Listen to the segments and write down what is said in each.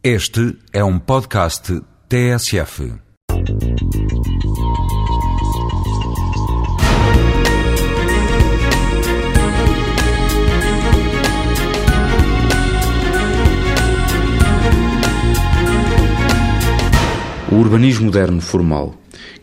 Este é um podcast TSF. O urbanismo moderno formal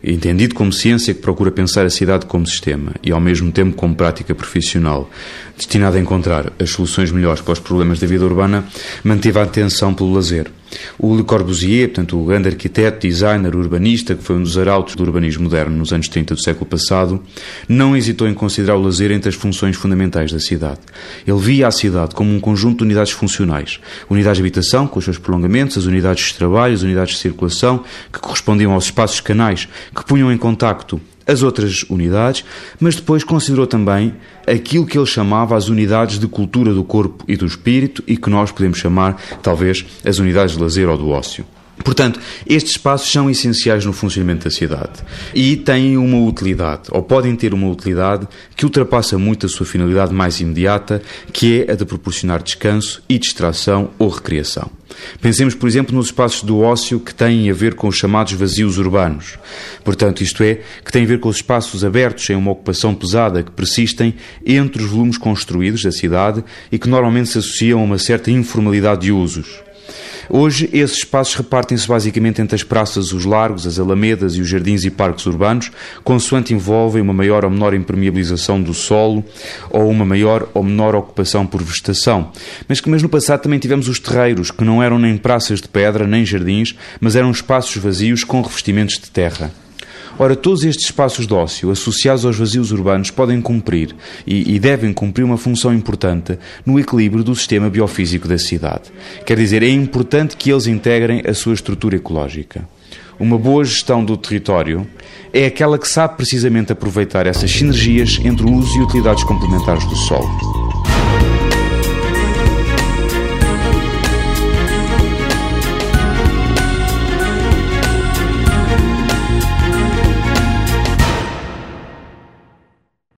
entendido como ciência que procura pensar a cidade como sistema e ao mesmo tempo como prática profissional, destinada a encontrar as soluções melhores para os problemas da vida urbana, manteve a atenção pelo lazer. O Le Corbusier, portanto, o grande arquiteto, designer, urbanista, que foi um dos arautos do urbanismo moderno nos anos 30 do século passado, não hesitou em considerar o lazer entre as funções fundamentais da cidade. Ele via a cidade como um conjunto de unidades funcionais. Unidades de habitação, com os seus prolongamentos, as unidades de trabalho, as unidades de circulação, que correspondiam aos espaços canais que punham em contacto as outras unidades, mas depois considerou também aquilo que ele chamava as unidades de cultura do corpo e do espírito e que nós podemos chamar, talvez, as unidades de lazer ou do ócio. Portanto, estes espaços são essenciais no funcionamento da cidade e têm uma utilidade, ou podem ter uma utilidade que ultrapassa muito a sua finalidade mais imediata, que é a de proporcionar descanso e distração ou recreação. Pensemos, por exemplo, nos espaços do ócio que têm a ver com os chamados vazios urbanos. Portanto, isto é, que têm a ver com os espaços abertos em uma ocupação pesada que persistem entre os volumes construídos da cidade e que normalmente se associam a uma certa informalidade de usos. Hoje, esses espaços repartem-se basicamente entre as praças, os largos, as alamedas e os jardins e parques urbanos, consoante envolvem uma maior ou menor impermeabilização do solo ou uma maior ou menor ocupação por vegetação. Mas que mas no passado também tivemos os terreiros, que não eram nem praças de pedra, nem jardins, mas eram espaços vazios com revestimentos de terra. Ora, todos estes espaços de ócio associados aos vazios urbanos podem cumprir e, e, devem cumprir uma função importante no equilíbrio do sistema biofísico da cidade. Quer dizer, é importante que eles integrem a sua estrutura ecológica. Uma boa gestão do território é aquela que sabe precisamente aproveitar essas sinergias entre o uso e utilidades complementares do solo.